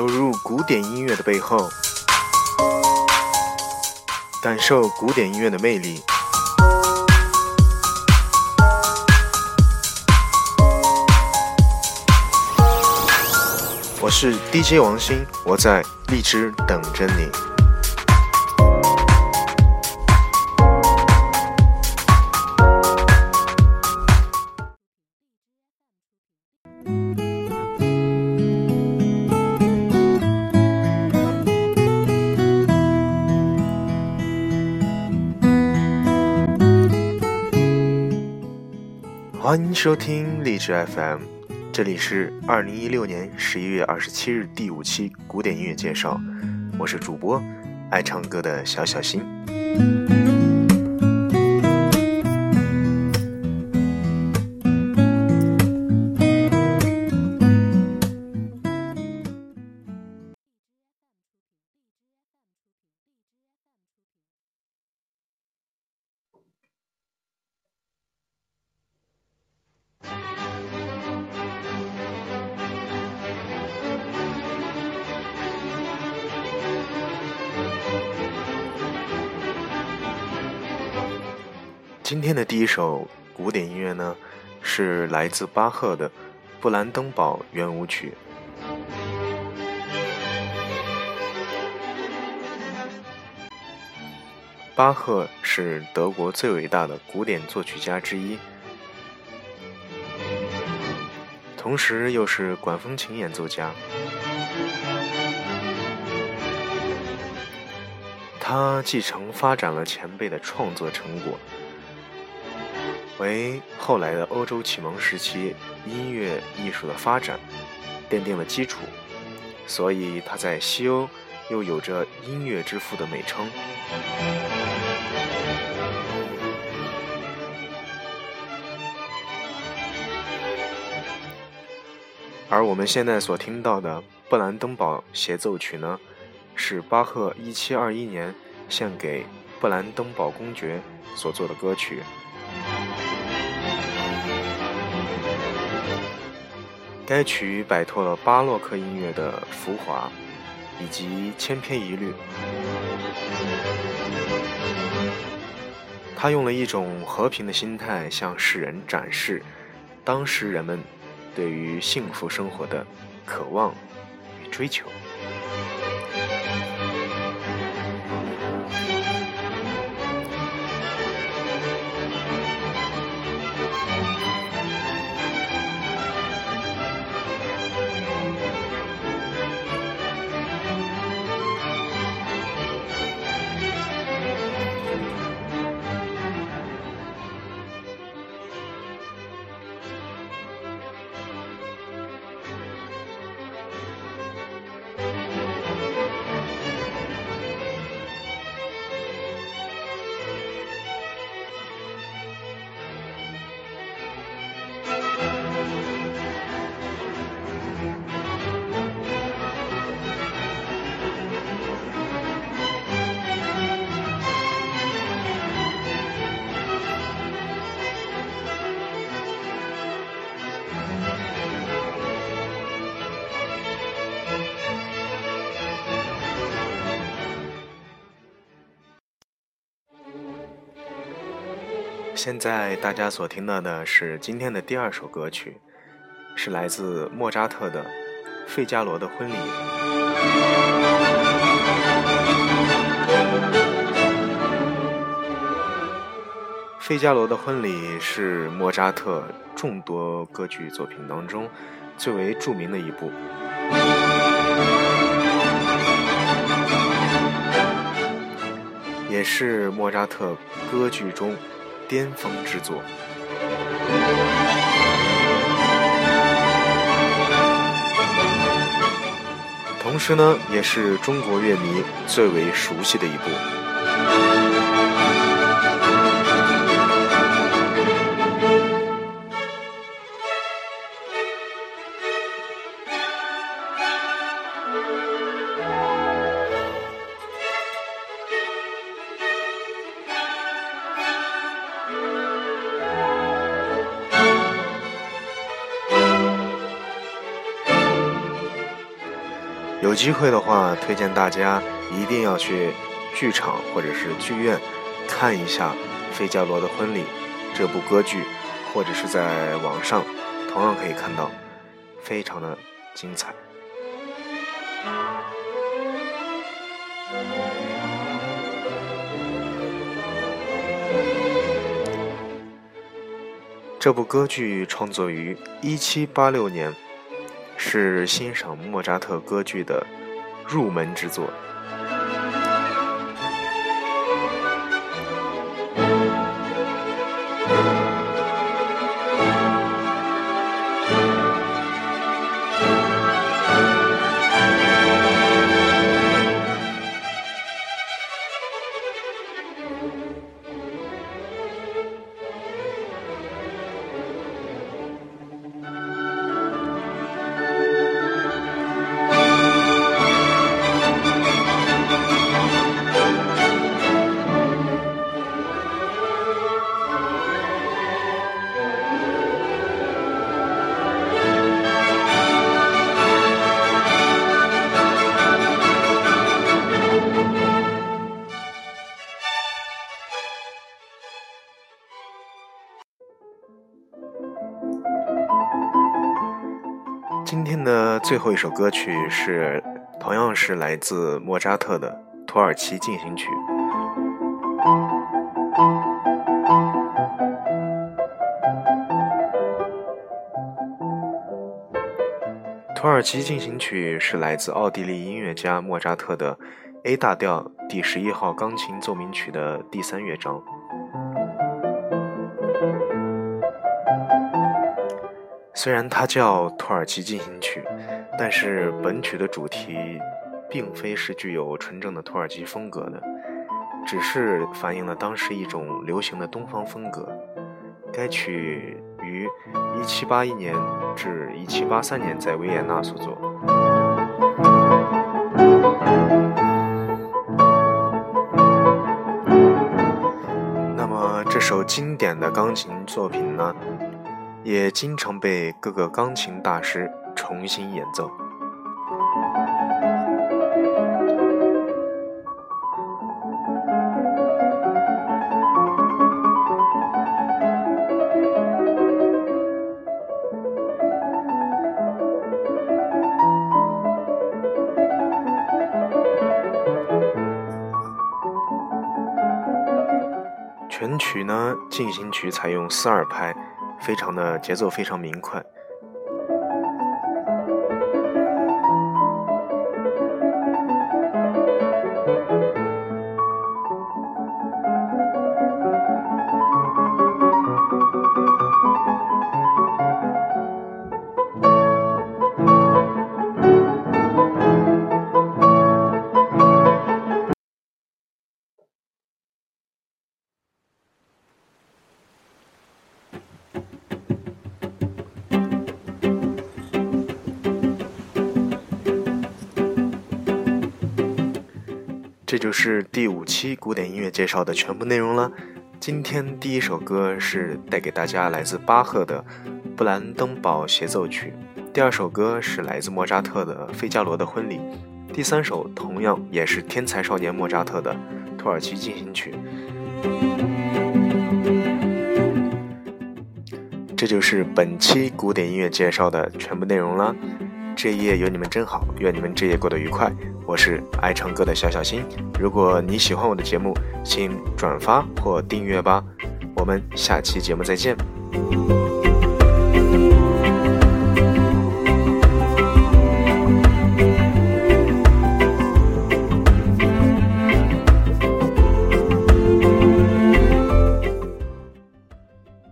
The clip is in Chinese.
走入古典音乐的背后，感受古典音乐的魅力。我是 DJ 王鑫，我在荔枝等着你。欢迎收听励志 FM，这里是二零一六年十一月二十七日第五期古典音乐介绍，我是主播爱唱歌的小小心。今天的第一首古典音乐呢，是来自巴赫的《布兰登堡圆舞曲》。巴赫是德国最伟大的古典作曲家之一，同时又是管风琴演奏家。他继承发展了前辈的创作成果。为后来的欧洲启蒙时期音乐艺术的发展奠定了基础，所以他在西欧又有着“音乐之父”的美称。而我们现在所听到的《布兰登堡协奏曲》呢，是巴赫1721年献给布兰登堡公爵所作的歌曲。该曲摆脱了巴洛克音乐的浮华以及千篇一律，他用了一种和平的心态向世人展示当时人们对于幸福生活的渴望与追求。现在大家所听到的是今天的第二首歌曲，是来自莫扎特的《费加罗的婚礼》。《费加罗的婚礼》是莫扎特众多歌剧作品当中最为著名的一部，也是莫扎特歌剧中。巅峰之作，同时呢，也是中国乐迷最为熟悉的一部。有机会的话，推荐大家一定要去剧场或者是剧院看一下《费加罗的婚礼》这部歌剧，或者是在网上同样可以看到，非常的精彩。这部歌剧创作于1786年，是欣赏莫扎特歌剧的入门之作。今天的最后一首歌曲是，同样是来自莫扎特的《土耳其进行曲》。《土耳其进行曲》是来自奥地利音乐家莫扎特的 A 大调第十一号钢琴奏鸣曲的第三乐章。虽然它叫《土耳其进行曲》，但是本曲的主题并非是具有纯正的土耳其风格的，只是反映了当时一种流行的东方风格。该曲于1781年至1783年在维也纳所作。那么这首经典的钢琴作品呢？也经常被各个钢琴大师重新演奏。进行曲采用四二拍。非常的节奏非常明快。这就是第五期古典音乐介绍的全部内容了。今天第一首歌是带给大家来自巴赫的《布兰登堡协奏曲》，第二首歌是来自莫扎特的《费加罗的婚礼》，第三首同样也是天才少年莫扎特的《土耳其进行曲》。这就是本期古典音乐介绍的全部内容了。这一夜有你们真好，愿你们这夜过得愉快。我是爱唱歌的小小心，如果你喜欢我的节目，请转发或订阅吧。我们下期节目再见。